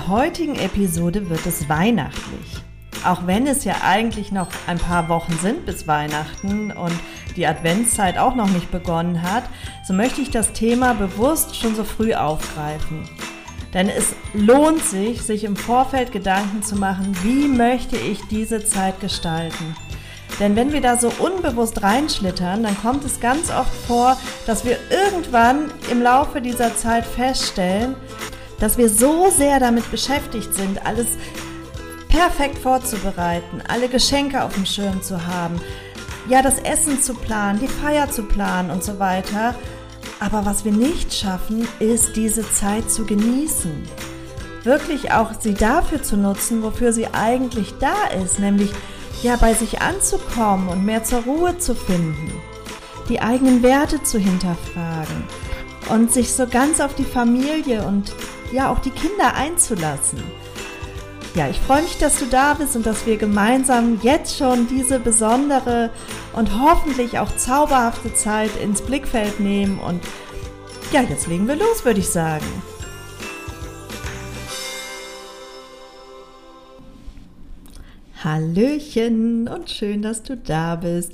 Der heutigen Episode wird es weihnachtlich. Auch wenn es ja eigentlich noch ein paar Wochen sind bis Weihnachten und die Adventszeit auch noch nicht begonnen hat, so möchte ich das Thema bewusst schon so früh aufgreifen. Denn es lohnt sich, sich im Vorfeld Gedanken zu machen, wie möchte ich diese Zeit gestalten. Denn wenn wir da so unbewusst reinschlittern, dann kommt es ganz oft vor, dass wir irgendwann im Laufe dieser Zeit feststellen, dass wir so sehr damit beschäftigt sind, alles perfekt vorzubereiten, alle Geschenke auf dem Schirm zu haben, ja, das Essen zu planen, die Feier zu planen und so weiter. Aber was wir nicht schaffen, ist diese Zeit zu genießen. Wirklich auch sie dafür zu nutzen, wofür sie eigentlich da ist, nämlich ja bei sich anzukommen und mehr zur Ruhe zu finden, die eigenen Werte zu hinterfragen und sich so ganz auf die Familie und ja auch die Kinder einzulassen. Ja, ich freue mich, dass du da bist und dass wir gemeinsam jetzt schon diese besondere und hoffentlich auch zauberhafte Zeit ins Blickfeld nehmen. Und ja, jetzt legen wir los, würde ich sagen. Hallöchen und schön, dass du da bist.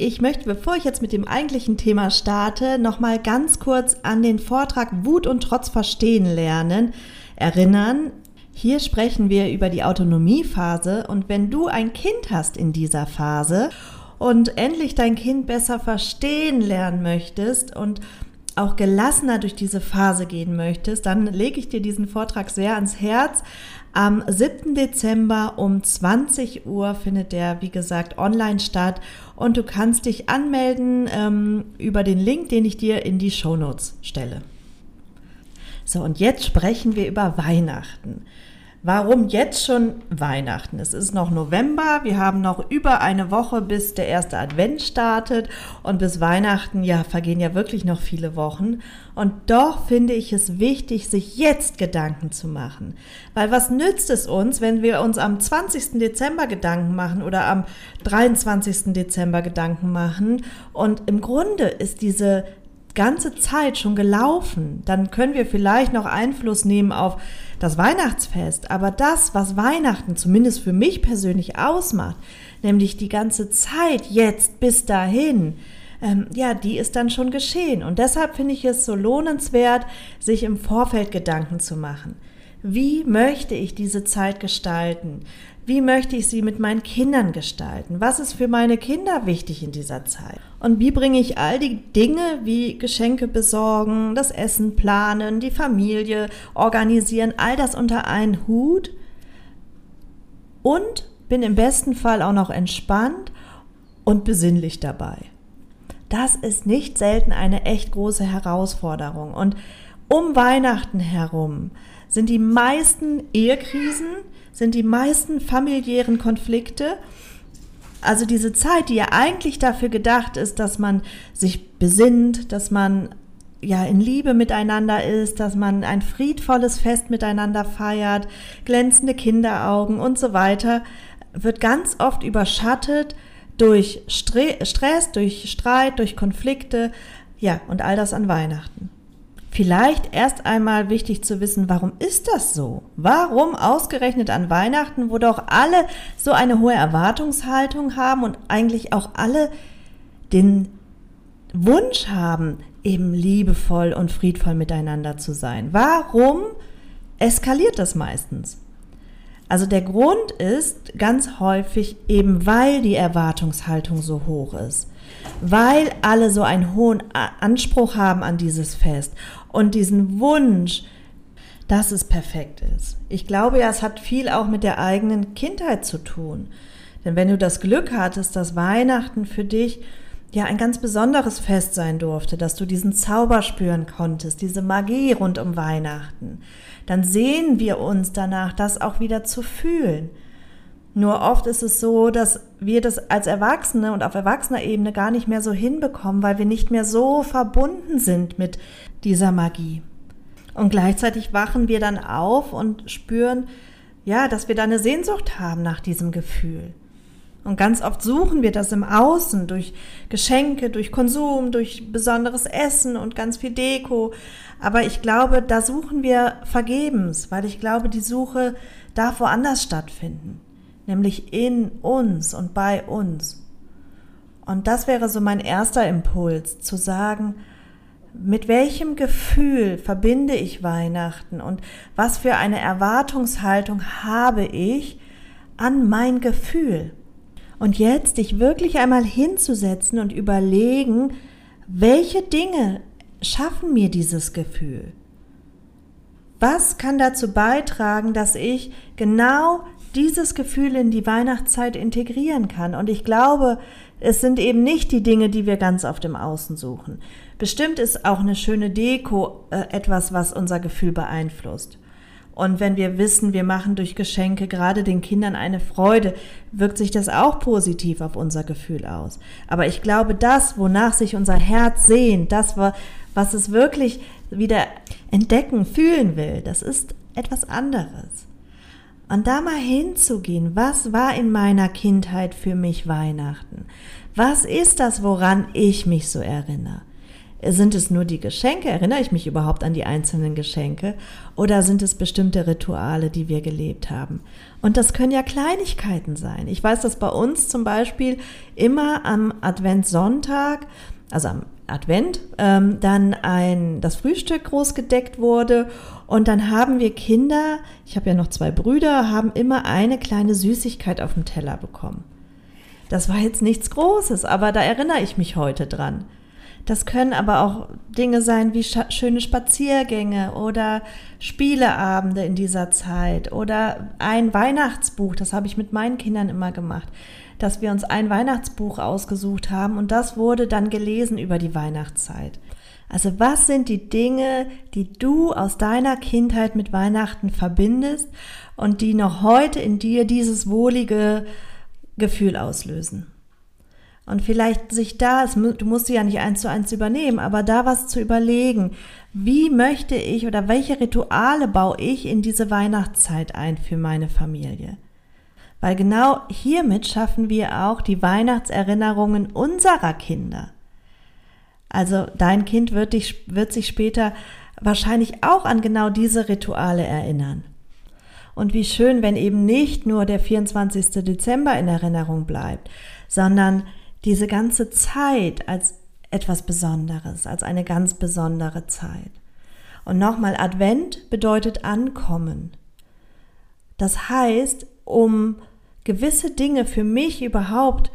Ich möchte, bevor ich jetzt mit dem eigentlichen Thema starte, noch mal ganz kurz an den Vortrag Wut und Trotz verstehen lernen erinnern. Hier sprechen wir über die Autonomiephase und wenn du ein Kind hast in dieser Phase und endlich dein Kind besser verstehen lernen möchtest und auch gelassener durch diese Phase gehen möchtest, dann lege ich dir diesen Vortrag sehr ans Herz. Am 7. Dezember um 20 Uhr findet der, wie gesagt, online statt und du kannst dich anmelden ähm, über den Link, den ich dir in die Show Notes stelle. So, und jetzt sprechen wir über Weihnachten. Warum jetzt schon Weihnachten? Es ist noch November, wir haben noch über eine Woche, bis der erste Advent startet und bis Weihnachten, ja, vergehen ja wirklich noch viele Wochen. Und doch finde ich es wichtig, sich jetzt Gedanken zu machen. Weil was nützt es uns, wenn wir uns am 20. Dezember Gedanken machen oder am 23. Dezember Gedanken machen? Und im Grunde ist diese ganze Zeit schon gelaufen, dann können wir vielleicht noch Einfluss nehmen auf das Weihnachtsfest. Aber das, was Weihnachten zumindest für mich persönlich ausmacht, nämlich die ganze Zeit jetzt bis dahin, ähm, ja, die ist dann schon geschehen. Und deshalb finde ich es so lohnenswert, sich im Vorfeld Gedanken zu machen. Wie möchte ich diese Zeit gestalten? Wie möchte ich sie mit meinen Kindern gestalten? Was ist für meine Kinder wichtig in dieser Zeit? Und wie bringe ich all die Dinge wie Geschenke besorgen, das Essen planen, die Familie organisieren, all das unter einen Hut? Und bin im besten Fall auch noch entspannt und besinnlich dabei. Das ist nicht selten eine echt große Herausforderung. Und um Weihnachten herum sind die meisten Ehekrisen, sind die meisten familiären Konflikte. Also diese Zeit, die ja eigentlich dafür gedacht ist, dass man sich besinnt, dass man ja in Liebe miteinander ist, dass man ein friedvolles Fest miteinander feiert, glänzende Kinderaugen und so weiter, wird ganz oft überschattet durch Stress, durch Streit, durch Konflikte, ja, und all das an Weihnachten. Vielleicht erst einmal wichtig zu wissen, warum ist das so? Warum ausgerechnet an Weihnachten, wo doch alle so eine hohe Erwartungshaltung haben und eigentlich auch alle den Wunsch haben, eben liebevoll und friedvoll miteinander zu sein? Warum eskaliert das meistens? Also der Grund ist ganz häufig eben, weil die Erwartungshaltung so hoch ist, weil alle so einen hohen Anspruch haben an dieses Fest und diesen Wunsch, dass es perfekt ist. Ich glaube ja, es hat viel auch mit der eigenen Kindheit zu tun. Denn wenn du das Glück hattest, dass Weihnachten für dich ja ein ganz besonderes Fest sein durfte, dass du diesen Zauber spüren konntest, diese Magie rund um Weihnachten, dann sehen wir uns danach, das auch wieder zu fühlen. Nur oft ist es so, dass wir das als Erwachsene und auf erwachsener Ebene gar nicht mehr so hinbekommen, weil wir nicht mehr so verbunden sind mit dieser Magie. Und gleichzeitig wachen wir dann auf und spüren, ja, dass wir da eine Sehnsucht haben nach diesem Gefühl. Und ganz oft suchen wir das im Außen durch Geschenke, durch Konsum, durch besonderes Essen und ganz viel Deko. Aber ich glaube, da suchen wir vergebens, weil ich glaube, die Suche darf woanders stattfinden, nämlich in uns und bei uns. Und das wäre so mein erster Impuls, zu sagen, mit welchem Gefühl verbinde ich Weihnachten und was für eine Erwartungshaltung habe ich an mein Gefühl? Und jetzt dich wirklich einmal hinzusetzen und überlegen, welche Dinge schaffen mir dieses Gefühl? Was kann dazu beitragen, dass ich genau dieses Gefühl in die Weihnachtszeit integrieren kann? Und ich glaube, es sind eben nicht die Dinge, die wir ganz auf dem Außen suchen. Bestimmt ist auch eine schöne Deko äh, etwas, was unser Gefühl beeinflusst. Und wenn wir wissen, wir machen durch Geschenke gerade den Kindern eine Freude, wirkt sich das auch positiv auf unser Gefühl aus. Aber ich glaube, das, wonach sich unser Herz sehnt, das, was es wirklich wieder entdecken, fühlen will, das ist etwas anderes. Und da mal hinzugehen, was war in meiner Kindheit für mich Weihnachten? Was ist das, woran ich mich so erinnere? Sind es nur die Geschenke? Erinnere ich mich überhaupt an die einzelnen Geschenke? Oder sind es bestimmte Rituale, die wir gelebt haben? Und das können ja Kleinigkeiten sein. Ich weiß, dass bei uns zum Beispiel immer am Adventssonntag, also am Advent, ähm, dann ein, das Frühstück groß gedeckt wurde und dann haben wir Kinder, ich habe ja noch zwei Brüder, haben immer eine kleine Süßigkeit auf dem Teller bekommen. Das war jetzt nichts Großes, aber da erinnere ich mich heute dran. Das können aber auch Dinge sein wie schöne Spaziergänge oder Spieleabende in dieser Zeit oder ein Weihnachtsbuch, das habe ich mit meinen Kindern immer gemacht, dass wir uns ein Weihnachtsbuch ausgesucht haben und das wurde dann gelesen über die Weihnachtszeit. Also was sind die Dinge, die du aus deiner Kindheit mit Weihnachten verbindest und die noch heute in dir dieses wohlige Gefühl auslösen? Und vielleicht sich da, du musst sie ja nicht eins zu eins übernehmen, aber da was zu überlegen. Wie möchte ich oder welche Rituale baue ich in diese Weihnachtszeit ein für meine Familie? Weil genau hiermit schaffen wir auch die Weihnachtserinnerungen unserer Kinder. Also dein Kind wird, dich, wird sich später wahrscheinlich auch an genau diese Rituale erinnern. Und wie schön, wenn eben nicht nur der 24. Dezember in Erinnerung bleibt, sondern diese ganze Zeit als etwas Besonderes, als eine ganz besondere Zeit. Und nochmal, Advent bedeutet ankommen. Das heißt, um gewisse Dinge für mich überhaupt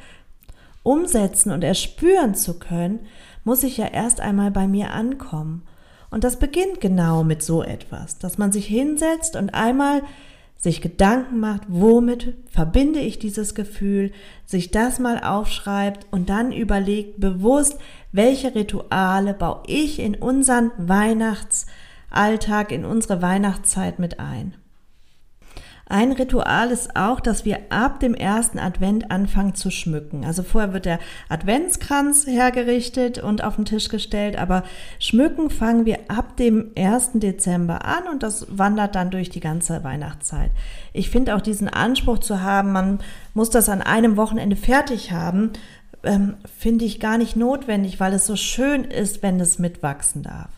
umsetzen und erspüren zu können, muss ich ja erst einmal bei mir ankommen. Und das beginnt genau mit so etwas, dass man sich hinsetzt und einmal sich Gedanken macht, womit verbinde ich dieses Gefühl, sich das mal aufschreibt und dann überlegt bewusst, welche Rituale baue ich in unseren Weihnachtsalltag, in unsere Weihnachtszeit mit ein. Ein Ritual ist auch, dass wir ab dem ersten Advent anfangen zu schmücken. Also vorher wird der Adventskranz hergerichtet und auf den Tisch gestellt, aber schmücken fangen wir ab dem ersten Dezember an und das wandert dann durch die ganze Weihnachtszeit. Ich finde auch diesen Anspruch zu haben, man muss das an einem Wochenende fertig haben, ähm, finde ich gar nicht notwendig, weil es so schön ist, wenn es mitwachsen darf.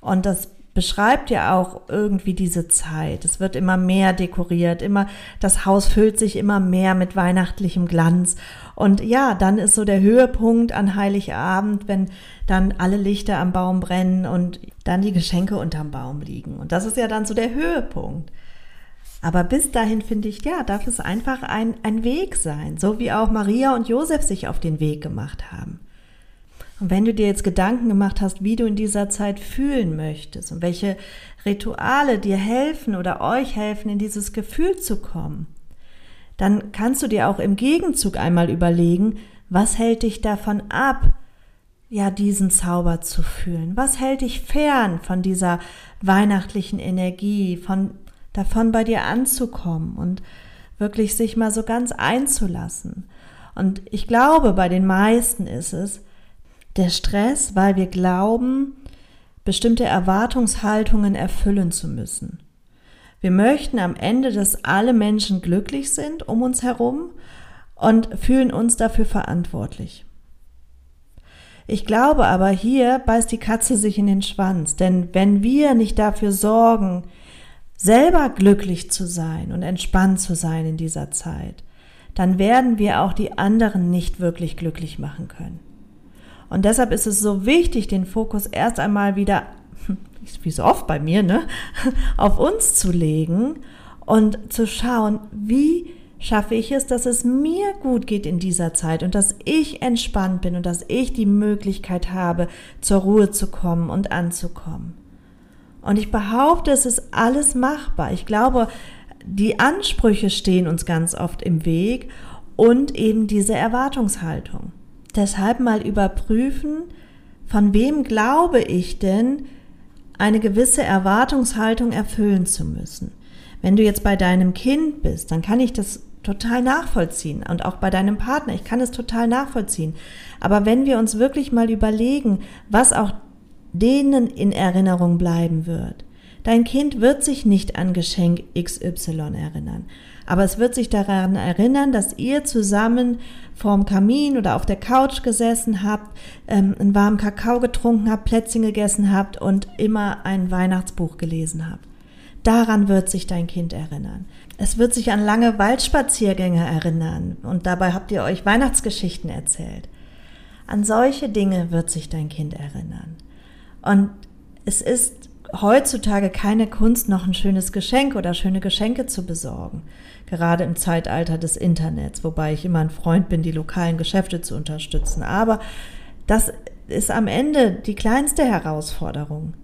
Und das beschreibt ja auch irgendwie diese Zeit. Es wird immer mehr dekoriert, immer, das Haus füllt sich immer mehr mit weihnachtlichem Glanz. Und ja, dann ist so der Höhepunkt an Heiligabend, wenn dann alle Lichter am Baum brennen und dann die Geschenke unterm Baum liegen. Und das ist ja dann so der Höhepunkt. Aber bis dahin finde ich, ja, darf es einfach ein, ein Weg sein, so wie auch Maria und Josef sich auf den Weg gemacht haben. Und wenn du dir jetzt Gedanken gemacht hast, wie du in dieser Zeit fühlen möchtest und welche Rituale dir helfen oder euch helfen, in dieses Gefühl zu kommen, dann kannst du dir auch im Gegenzug einmal überlegen, Was hält dich davon ab, ja, diesen Zauber zu fühlen? Was hält dich fern von dieser weihnachtlichen Energie, von davon bei dir anzukommen und wirklich sich mal so ganz einzulassen? Und ich glaube, bei den meisten ist es der Stress, weil wir glauben, bestimmte Erwartungshaltungen erfüllen zu müssen. Wir möchten am Ende, dass alle Menschen glücklich sind um uns herum und fühlen uns dafür verantwortlich. Ich glaube aber, hier beißt die Katze sich in den Schwanz, denn wenn wir nicht dafür sorgen, selber glücklich zu sein und entspannt zu sein in dieser Zeit, dann werden wir auch die anderen nicht wirklich glücklich machen können. Und deshalb ist es so wichtig, den Fokus erst einmal wieder, wie so oft bei mir, ne, auf uns zu legen und zu schauen, wie schaffe ich es, dass es mir gut geht in dieser Zeit und dass ich entspannt bin und dass ich die Möglichkeit habe, zur Ruhe zu kommen und anzukommen. Und ich behaupte, es ist alles machbar. Ich glaube, die Ansprüche stehen uns ganz oft im Weg und eben diese Erwartungshaltung. Deshalb mal überprüfen, von wem glaube ich denn, eine gewisse Erwartungshaltung erfüllen zu müssen. Wenn du jetzt bei deinem Kind bist, dann kann ich das total nachvollziehen und auch bei deinem Partner, ich kann es total nachvollziehen. Aber wenn wir uns wirklich mal überlegen, was auch denen in Erinnerung bleiben wird, dein Kind wird sich nicht an Geschenk XY erinnern, aber es wird sich daran erinnern, dass ihr zusammen vorm Kamin oder auf der Couch gesessen habt, ähm, einen warmen Kakao getrunken habt, Plätzchen gegessen habt und immer ein Weihnachtsbuch gelesen habt. Daran wird sich dein Kind erinnern. Es wird sich an lange Waldspaziergänge erinnern und dabei habt ihr euch Weihnachtsgeschichten erzählt. An solche Dinge wird sich dein Kind erinnern. Und es ist heutzutage keine Kunst, noch ein schönes Geschenk oder schöne Geschenke zu besorgen. Gerade im Zeitalter des Internets, wobei ich immer ein Freund bin, die lokalen Geschäfte zu unterstützen. Aber das ist am Ende die kleinste Herausforderung.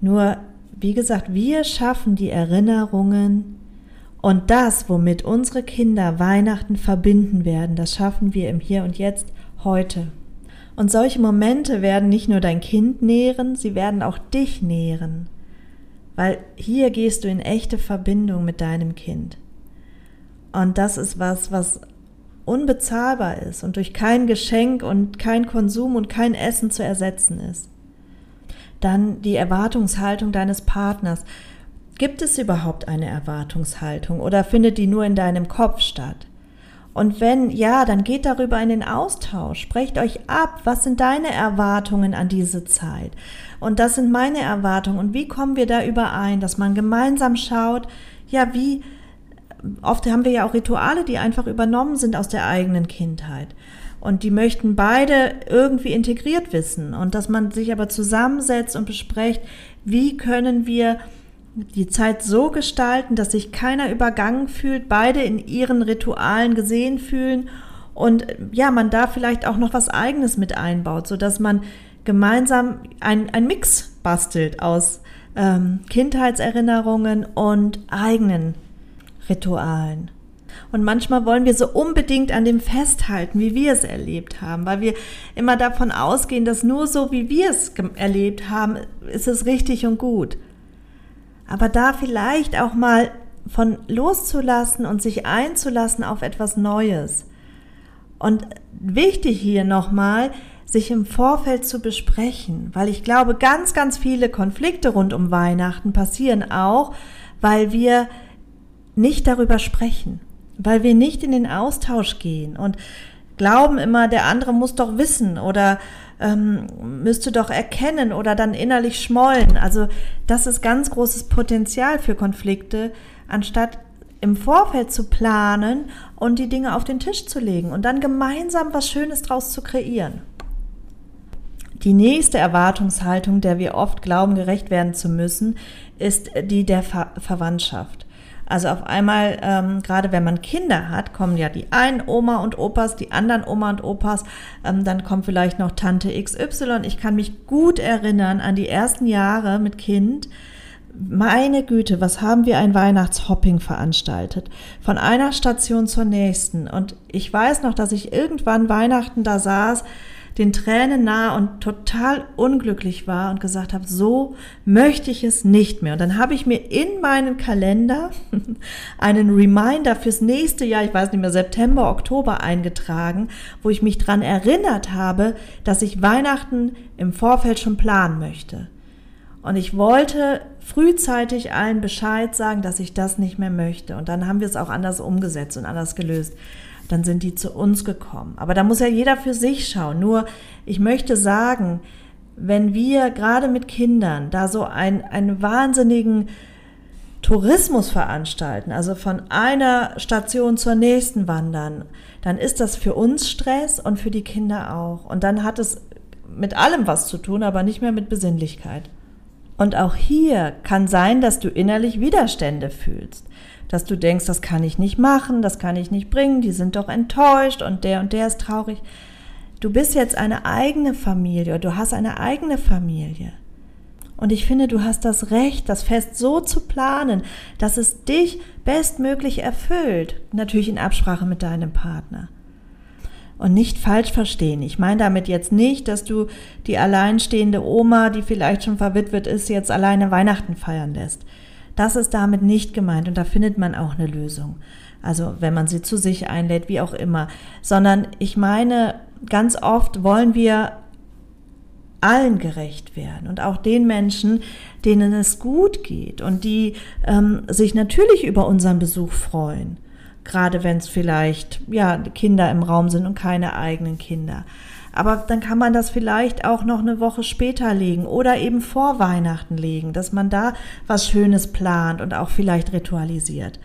Nur wie gesagt, wir schaffen die Erinnerungen und das, womit unsere Kinder Weihnachten verbinden werden, das schaffen wir im Hier und Jetzt heute. Und solche Momente werden nicht nur dein Kind nähren, sie werden auch dich nähren, weil hier gehst du in echte Verbindung mit deinem Kind. Und das ist was, was unbezahlbar ist und durch kein Geschenk und kein Konsum und kein Essen zu ersetzen ist. Dann die Erwartungshaltung deines Partners. Gibt es überhaupt eine Erwartungshaltung oder findet die nur in deinem Kopf statt? Und wenn ja, dann geht darüber in den Austausch. Sprecht euch ab, was sind deine Erwartungen an diese Zeit? Und das sind meine Erwartungen. Und wie kommen wir da überein, dass man gemeinsam schaut, ja, wie, oft haben wir ja auch Rituale, die einfach übernommen sind aus der eigenen Kindheit. Und die möchten beide irgendwie integriert wissen und dass man sich aber zusammensetzt und bespricht, wie können wir die Zeit so gestalten, dass sich keiner übergangen fühlt, beide in ihren Ritualen gesehen fühlen und ja, man da vielleicht auch noch was eigenes mit einbaut, so dass man gemeinsam ein, ein Mix bastelt aus ähm, Kindheitserinnerungen und eigenen Ritualen. Und manchmal wollen wir so unbedingt an dem festhalten, wie wir es erlebt haben, weil wir immer davon ausgehen, dass nur so, wie wir es erlebt haben, ist es richtig und gut. Aber da vielleicht auch mal von loszulassen und sich einzulassen auf etwas Neues. Und wichtig hier nochmal, sich im Vorfeld zu besprechen, weil ich glaube, ganz, ganz viele Konflikte rund um Weihnachten passieren auch, weil wir nicht darüber sprechen weil wir nicht in den Austausch gehen und glauben immer, der andere muss doch wissen oder ähm, müsste doch erkennen oder dann innerlich schmollen. Also das ist ganz großes Potenzial für Konflikte, anstatt im Vorfeld zu planen und die Dinge auf den Tisch zu legen und dann gemeinsam was Schönes draus zu kreieren. Die nächste Erwartungshaltung, der wir oft glauben, gerecht werden zu müssen, ist die der Ver Verwandtschaft. Also auf einmal, ähm, gerade wenn man Kinder hat, kommen ja die einen Oma und Opas, die anderen Oma und Opas, ähm, dann kommt vielleicht noch Tante XY. Ich kann mich gut erinnern an die ersten Jahre mit Kind, meine Güte, was haben wir ein Weihnachtshopping veranstaltet? Von einer Station zur nächsten. Und ich weiß noch, dass ich irgendwann Weihnachten da saß, den Tränen nah und total unglücklich war und gesagt habe, so möchte ich es nicht mehr. Und dann habe ich mir in meinen Kalender einen Reminder fürs nächste Jahr, ich weiß nicht mehr, September, Oktober eingetragen, wo ich mich dran erinnert habe, dass ich Weihnachten im Vorfeld schon planen möchte. Und ich wollte frühzeitig allen Bescheid sagen, dass ich das nicht mehr möchte. Und dann haben wir es auch anders umgesetzt und anders gelöst. Dann sind die zu uns gekommen. Aber da muss ja jeder für sich schauen. Nur, ich möchte sagen, wenn wir gerade mit Kindern da so ein, einen wahnsinnigen Tourismus veranstalten, also von einer Station zur nächsten wandern, dann ist das für uns Stress und für die Kinder auch. Und dann hat es mit allem was zu tun, aber nicht mehr mit Besinnlichkeit. Und auch hier kann sein, dass du innerlich Widerstände fühlst. Dass du denkst, das kann ich nicht machen, das kann ich nicht bringen, die sind doch enttäuscht und der und der ist traurig. Du bist jetzt eine eigene Familie, du hast eine eigene Familie. Und ich finde, du hast das Recht, das Fest so zu planen, dass es dich bestmöglich erfüllt. Natürlich in Absprache mit deinem Partner. Und nicht falsch verstehen. Ich meine damit jetzt nicht, dass du die alleinstehende Oma, die vielleicht schon verwitwet ist, jetzt alleine Weihnachten feiern lässt. Das ist damit nicht gemeint und da findet man auch eine Lösung. Also wenn man sie zu sich einlädt, wie auch immer. Sondern ich meine, ganz oft wollen wir allen gerecht werden und auch den Menschen, denen es gut geht und die ähm, sich natürlich über unseren Besuch freuen gerade wenn es vielleicht ja Kinder im Raum sind und keine eigenen Kinder. Aber dann kann man das vielleicht auch noch eine Woche später legen oder eben vor Weihnachten legen, dass man da was Schönes plant und auch vielleicht ritualisiert.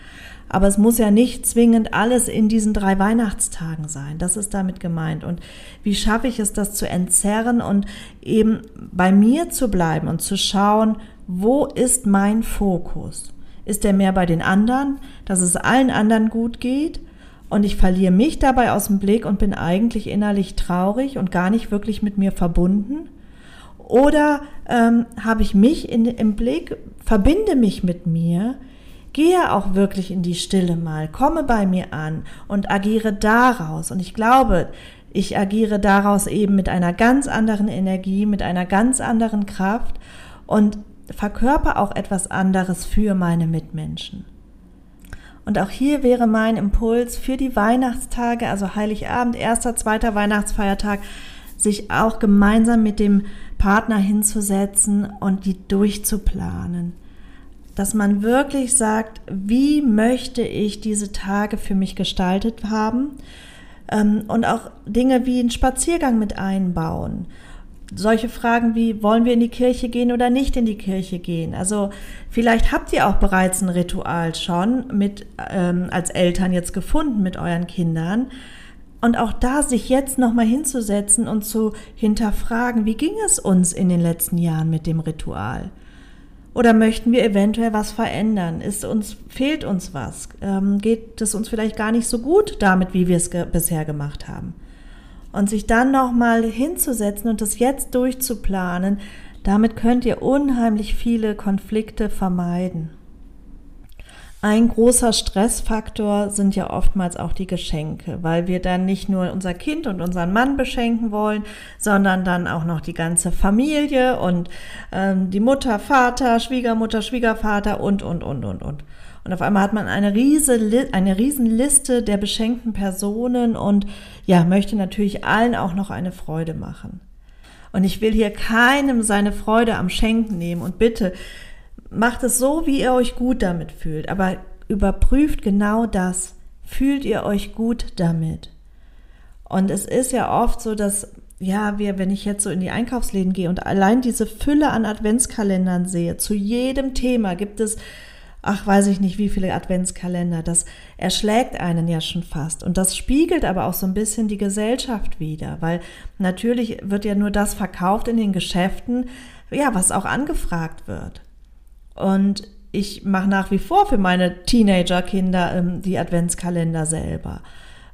Aber es muss ja nicht zwingend alles in diesen drei Weihnachtstagen sein. Das ist damit gemeint. Und wie schaffe ich es, das zu entzerren und eben bei mir zu bleiben und zu schauen, wo ist mein Fokus? Ist er mehr bei den anderen, dass es allen anderen gut geht? Und ich verliere mich dabei aus dem Blick und bin eigentlich innerlich traurig und gar nicht wirklich mit mir verbunden? Oder ähm, habe ich mich in, im Blick, verbinde mich mit mir, gehe auch wirklich in die Stille mal, komme bei mir an und agiere daraus. Und ich glaube, ich agiere daraus eben mit einer ganz anderen Energie, mit einer ganz anderen Kraft. Und verkörper auch etwas anderes für meine Mitmenschen. Und auch hier wäre mein Impuls für die Weihnachtstage, also Heiligabend, erster, zweiter Weihnachtsfeiertag, sich auch gemeinsam mit dem Partner hinzusetzen und die durchzuplanen. Dass man wirklich sagt, wie möchte ich diese Tage für mich gestaltet haben? Ähm, und auch Dinge wie einen Spaziergang mit einbauen solche Fragen wie, wollen wir in die Kirche gehen oder nicht in die Kirche gehen? Also vielleicht habt ihr auch bereits ein Ritual schon mit ähm, als Eltern jetzt gefunden mit euren Kindern. Und auch da sich jetzt nochmal hinzusetzen und zu hinterfragen, wie ging es uns in den letzten Jahren mit dem Ritual? Oder möchten wir eventuell was verändern? Ist uns, fehlt uns was? Ähm, geht es uns vielleicht gar nicht so gut damit, wie wir es ge bisher gemacht haben? Und sich dann nochmal hinzusetzen und das jetzt durchzuplanen, damit könnt ihr unheimlich viele Konflikte vermeiden. Ein großer Stressfaktor sind ja oftmals auch die Geschenke, weil wir dann nicht nur unser Kind und unseren Mann beschenken wollen, sondern dann auch noch die ganze Familie und ähm, die Mutter, Vater, Schwiegermutter, Schwiegervater und, und, und, und, und. Und auf einmal hat man eine, riese, eine riesen Liste der beschenkten Personen und ja, möchte natürlich allen auch noch eine Freude machen. Und ich will hier keinem seine Freude am Schenken nehmen und bitte macht es so, wie ihr euch gut damit fühlt, aber überprüft genau das. Fühlt ihr euch gut damit? Und es ist ja oft so, dass ja, wir, wenn ich jetzt so in die Einkaufsläden gehe und allein diese Fülle an Adventskalendern sehe, zu jedem Thema gibt es ach, weiß ich nicht, wie viele Adventskalender. Das erschlägt einen ja schon fast. Und das spiegelt aber auch so ein bisschen die Gesellschaft wider, weil natürlich wird ja nur das verkauft in den Geschäften, ja, was auch angefragt wird. Und ich mache nach wie vor für meine Teenagerkinder ähm, die Adventskalender selber,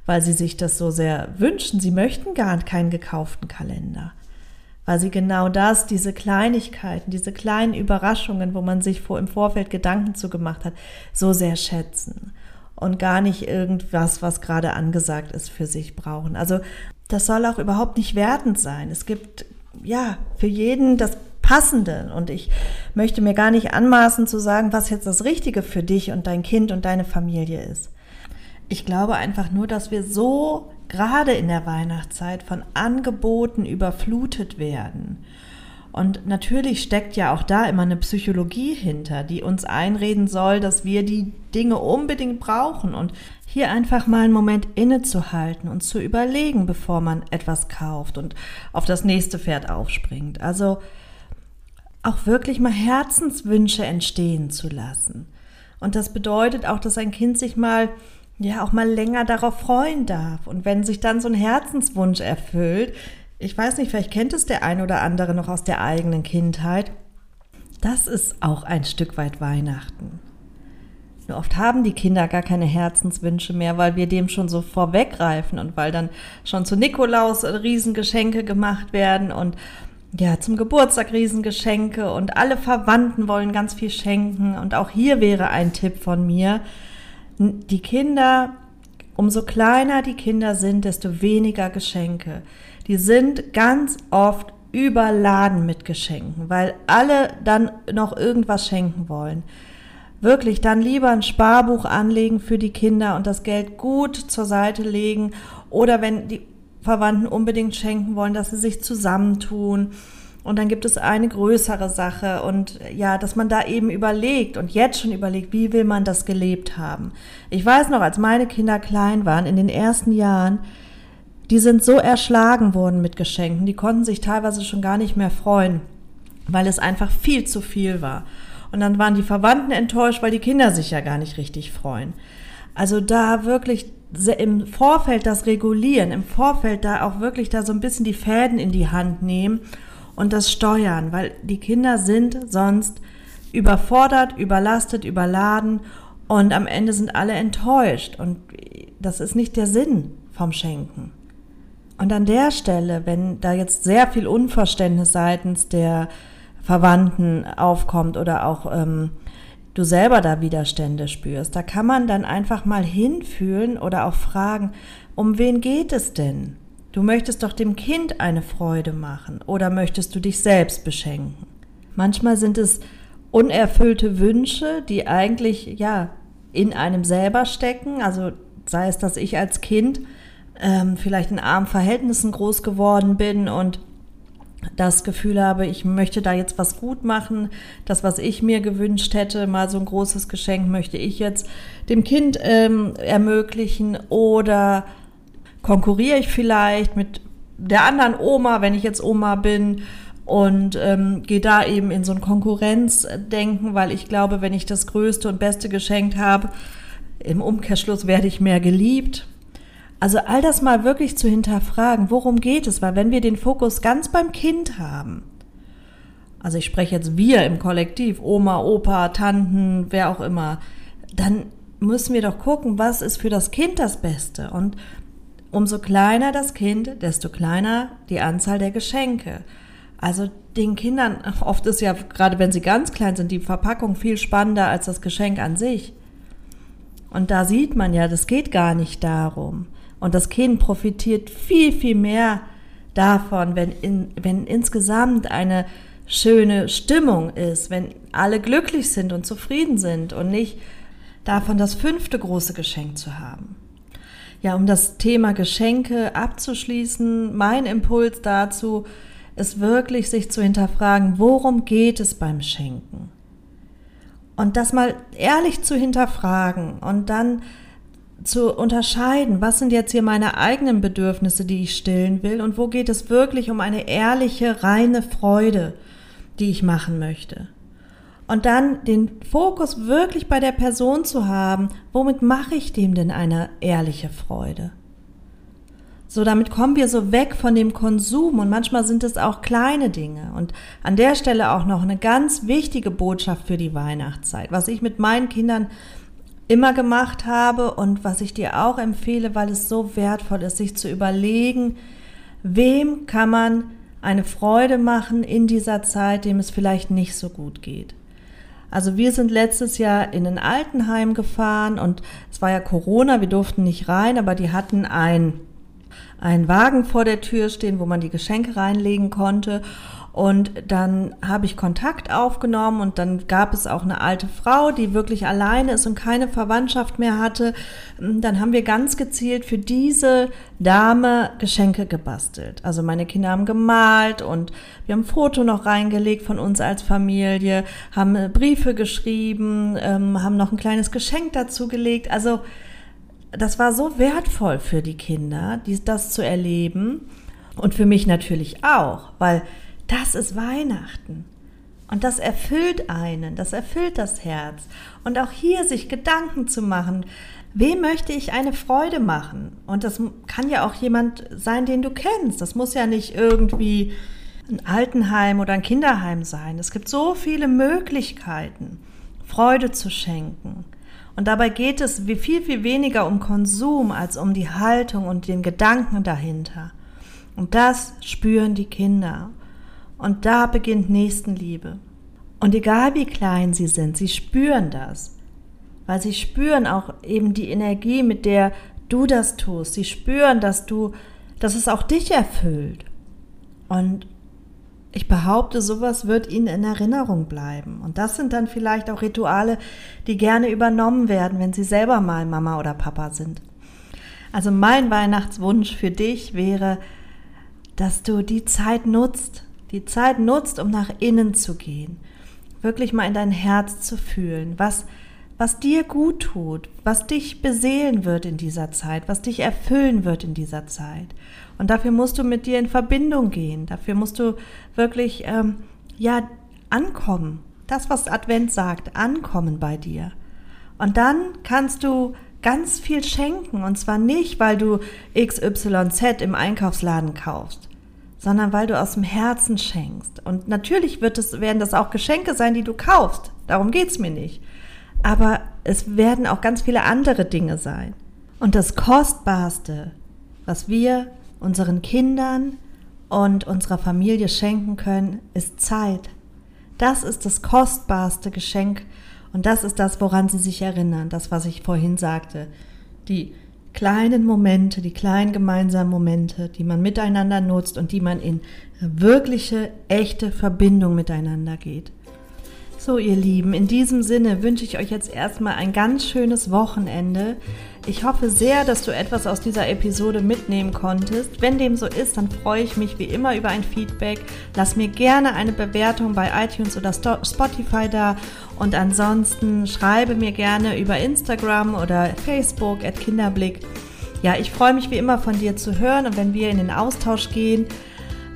weil sie sich das so sehr wünschen. Sie möchten gar keinen gekauften Kalender. Weil sie genau das, diese Kleinigkeiten, diese kleinen Überraschungen, wo man sich vor, im Vorfeld Gedanken zu gemacht hat, so sehr schätzen und gar nicht irgendwas, was gerade angesagt ist, für sich brauchen. Also das soll auch überhaupt nicht wertend sein. Es gibt ja für jeden das Passende und ich möchte mir gar nicht anmaßen zu sagen, was jetzt das Richtige für dich und dein Kind und deine Familie ist. Ich glaube einfach nur, dass wir so gerade in der Weihnachtszeit von Angeboten überflutet werden. Und natürlich steckt ja auch da immer eine Psychologie hinter, die uns einreden soll, dass wir die Dinge unbedingt brauchen und hier einfach mal einen Moment innezuhalten und zu überlegen, bevor man etwas kauft und auf das nächste Pferd aufspringt. Also auch wirklich mal Herzenswünsche entstehen zu lassen. Und das bedeutet auch, dass ein Kind sich mal ja auch mal länger darauf freuen darf. Und wenn sich dann so ein Herzenswunsch erfüllt, ich weiß nicht, vielleicht kennt es der ein oder andere noch aus der eigenen Kindheit, das ist auch ein Stück weit Weihnachten. Nur oft haben die Kinder gar keine Herzenswünsche mehr, weil wir dem schon so vorweggreifen und weil dann schon zu Nikolaus Riesengeschenke gemacht werden und ja, zum Geburtstag Riesengeschenke und alle Verwandten wollen ganz viel schenken. Und auch hier wäre ein Tipp von mir, die Kinder, umso kleiner die Kinder sind, desto weniger Geschenke. Die sind ganz oft überladen mit Geschenken, weil alle dann noch irgendwas schenken wollen. Wirklich dann lieber ein Sparbuch anlegen für die Kinder und das Geld gut zur Seite legen oder wenn die Verwandten unbedingt schenken wollen, dass sie sich zusammentun und dann gibt es eine größere Sache und ja, dass man da eben überlegt und jetzt schon überlegt, wie will man das gelebt haben. Ich weiß noch, als meine Kinder klein waren, in den ersten Jahren, die sind so erschlagen worden mit Geschenken, die konnten sich teilweise schon gar nicht mehr freuen, weil es einfach viel zu viel war. Und dann waren die Verwandten enttäuscht, weil die Kinder sich ja gar nicht richtig freuen. Also da wirklich im Vorfeld das regulieren, im Vorfeld da auch wirklich da so ein bisschen die Fäden in die Hand nehmen und das Steuern, weil die Kinder sind sonst überfordert, überlastet, überladen und am Ende sind alle enttäuscht und das ist nicht der Sinn vom Schenken. Und an der Stelle, wenn da jetzt sehr viel Unverständnis seitens der Verwandten aufkommt oder auch ähm, du selber da Widerstände spürst, da kann man dann einfach mal hinfühlen oder auch fragen, um wen geht es denn? Du möchtest doch dem Kind eine Freude machen oder möchtest du dich selbst beschenken? Manchmal sind es unerfüllte Wünsche, die eigentlich ja in einem selber stecken. Also sei es, dass ich als Kind ähm, vielleicht in armen Verhältnissen groß geworden bin und das Gefühl habe, ich möchte da jetzt was gut machen, das, was ich mir gewünscht hätte, mal so ein großes Geschenk möchte ich jetzt dem Kind ähm, ermöglichen oder konkurriere ich vielleicht mit der anderen Oma, wenn ich jetzt Oma bin und ähm, gehe da eben in so ein Konkurrenzdenken, weil ich glaube, wenn ich das größte und beste geschenkt habe, im Umkehrschluss werde ich mehr geliebt. Also all das mal wirklich zu hinterfragen, worum geht es, weil wenn wir den Fokus ganz beim Kind haben, also ich spreche jetzt wir im Kollektiv, Oma, Opa, Tanten, wer auch immer, dann müssen wir doch gucken, was ist für das Kind das Beste. Und Umso kleiner das Kind, desto kleiner die Anzahl der Geschenke. Also den Kindern, oft ist ja, gerade wenn sie ganz klein sind, die Verpackung viel spannender als das Geschenk an sich. Und da sieht man ja, das geht gar nicht darum. Und das Kind profitiert viel, viel mehr davon, wenn, in, wenn insgesamt eine schöne Stimmung ist, wenn alle glücklich sind und zufrieden sind und nicht davon das fünfte große Geschenk zu haben. Ja, um das Thema Geschenke abzuschließen, mein Impuls dazu ist wirklich, sich zu hinterfragen, worum geht es beim Schenken? Und das mal ehrlich zu hinterfragen und dann zu unterscheiden, was sind jetzt hier meine eigenen Bedürfnisse, die ich stillen will und wo geht es wirklich um eine ehrliche, reine Freude, die ich machen möchte und dann den Fokus wirklich bei der Person zu haben, womit mache ich dem denn eine ehrliche Freude? So, damit kommen wir so weg von dem Konsum und manchmal sind es auch kleine Dinge. Und an der Stelle auch noch eine ganz wichtige Botschaft für die Weihnachtszeit, was ich mit meinen Kindern immer gemacht habe und was ich dir auch empfehle, weil es so wertvoll ist, sich zu überlegen, wem kann man eine Freude machen in dieser Zeit, dem es vielleicht nicht so gut geht. Also wir sind letztes Jahr in ein Altenheim gefahren und es war ja Corona, wir durften nicht rein, aber die hatten ein, ein Wagen vor der Tür stehen, wo man die Geschenke reinlegen konnte. Und dann habe ich Kontakt aufgenommen und dann gab es auch eine alte Frau, die wirklich alleine ist und keine Verwandtschaft mehr hatte. Dann haben wir ganz gezielt für diese Dame Geschenke gebastelt. Also meine Kinder haben gemalt und wir haben ein Foto noch reingelegt von uns als Familie, haben äh, Briefe geschrieben, ähm, haben noch ein kleines Geschenk dazu gelegt. Also das war so wertvoll für die Kinder, das zu erleben und für mich natürlich auch, weil das ist Weihnachten. Und das erfüllt einen, das erfüllt das Herz. Und auch hier sich Gedanken zu machen, wem möchte ich eine Freude machen? Und das kann ja auch jemand sein, den du kennst. Das muss ja nicht irgendwie ein Altenheim oder ein Kinderheim sein. Es gibt so viele Möglichkeiten, Freude zu schenken. Und dabei geht es viel, viel weniger um Konsum als um die Haltung und den Gedanken dahinter. Und das spüren die Kinder. Und da beginnt Nächstenliebe. Und egal wie klein sie sind, sie spüren das. Weil sie spüren auch eben die Energie, mit der du das tust. Sie spüren, dass du, dass es auch dich erfüllt. Und ich behaupte, sowas wird ihnen in Erinnerung bleiben. Und das sind dann vielleicht auch Rituale, die gerne übernommen werden, wenn sie selber mal Mama oder Papa sind. Also mein Weihnachtswunsch für dich wäre, dass du die Zeit nutzt, die Zeit nutzt, um nach innen zu gehen, wirklich mal in dein Herz zu fühlen, was, was dir gut tut, was dich beseelen wird in dieser Zeit, was dich erfüllen wird in dieser Zeit. Und dafür musst du mit dir in Verbindung gehen, dafür musst du wirklich, ähm, ja, ankommen. Das, was Advent sagt, ankommen bei dir. Und dann kannst du ganz viel schenken. Und zwar nicht, weil du XYZ im Einkaufsladen kaufst, sondern weil du aus dem Herzen schenkst. Und natürlich wird es, werden das auch Geschenke sein, die du kaufst. Darum geht's mir nicht. Aber es werden auch ganz viele andere Dinge sein. Und das Kostbarste, was wir unseren Kindern und unserer Familie schenken können, ist Zeit. Das ist das kostbarste Geschenk und das ist das, woran sie sich erinnern, das, was ich vorhin sagte. Die kleinen Momente, die kleinen gemeinsamen Momente, die man miteinander nutzt und die man in wirkliche, echte Verbindung miteinander geht. So, ihr Lieben, in diesem Sinne wünsche ich euch jetzt erstmal ein ganz schönes Wochenende. Ich hoffe sehr, dass du etwas aus dieser Episode mitnehmen konntest. Wenn dem so ist, dann freue ich mich wie immer über ein Feedback. Lass mir gerne eine Bewertung bei iTunes oder Spotify da und ansonsten schreibe mir gerne über Instagram oder Facebook at Kinderblick. Ja, ich freue mich wie immer von dir zu hören und wenn wir in den Austausch gehen.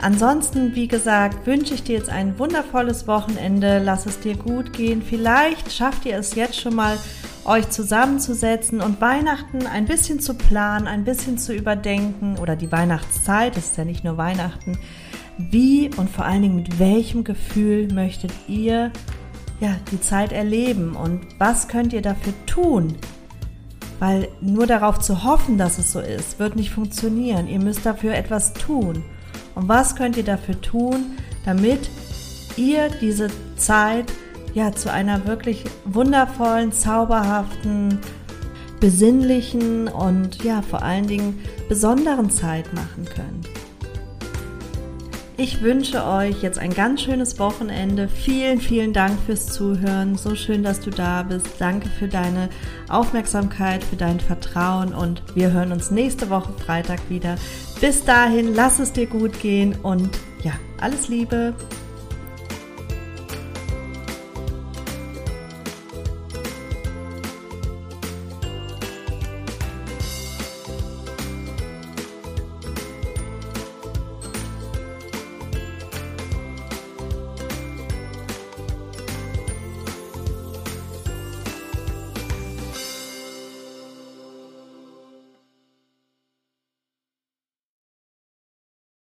Ansonsten, wie gesagt, wünsche ich dir jetzt ein wundervolles Wochenende. Lass es dir gut gehen. Vielleicht schafft ihr es jetzt schon mal, euch zusammenzusetzen und Weihnachten ein bisschen zu planen, ein bisschen zu überdenken oder die Weihnachtszeit, es ist ja nicht nur Weihnachten. Wie und vor allen Dingen mit welchem Gefühl möchtet ihr ja, die Zeit erleben und was könnt ihr dafür tun? Weil nur darauf zu hoffen, dass es so ist, wird nicht funktionieren. Ihr müsst dafür etwas tun. Und was könnt ihr dafür tun, damit ihr diese Zeit ja zu einer wirklich wundervollen, zauberhaften, besinnlichen und ja vor allen Dingen besonderen Zeit machen könnt? Ich wünsche euch jetzt ein ganz schönes Wochenende. Vielen, vielen Dank fürs Zuhören. So schön, dass du da bist. Danke für deine Aufmerksamkeit, für dein Vertrauen und wir hören uns nächste Woche Freitag wieder. Bis dahin, lass es dir gut gehen und ja, alles Liebe.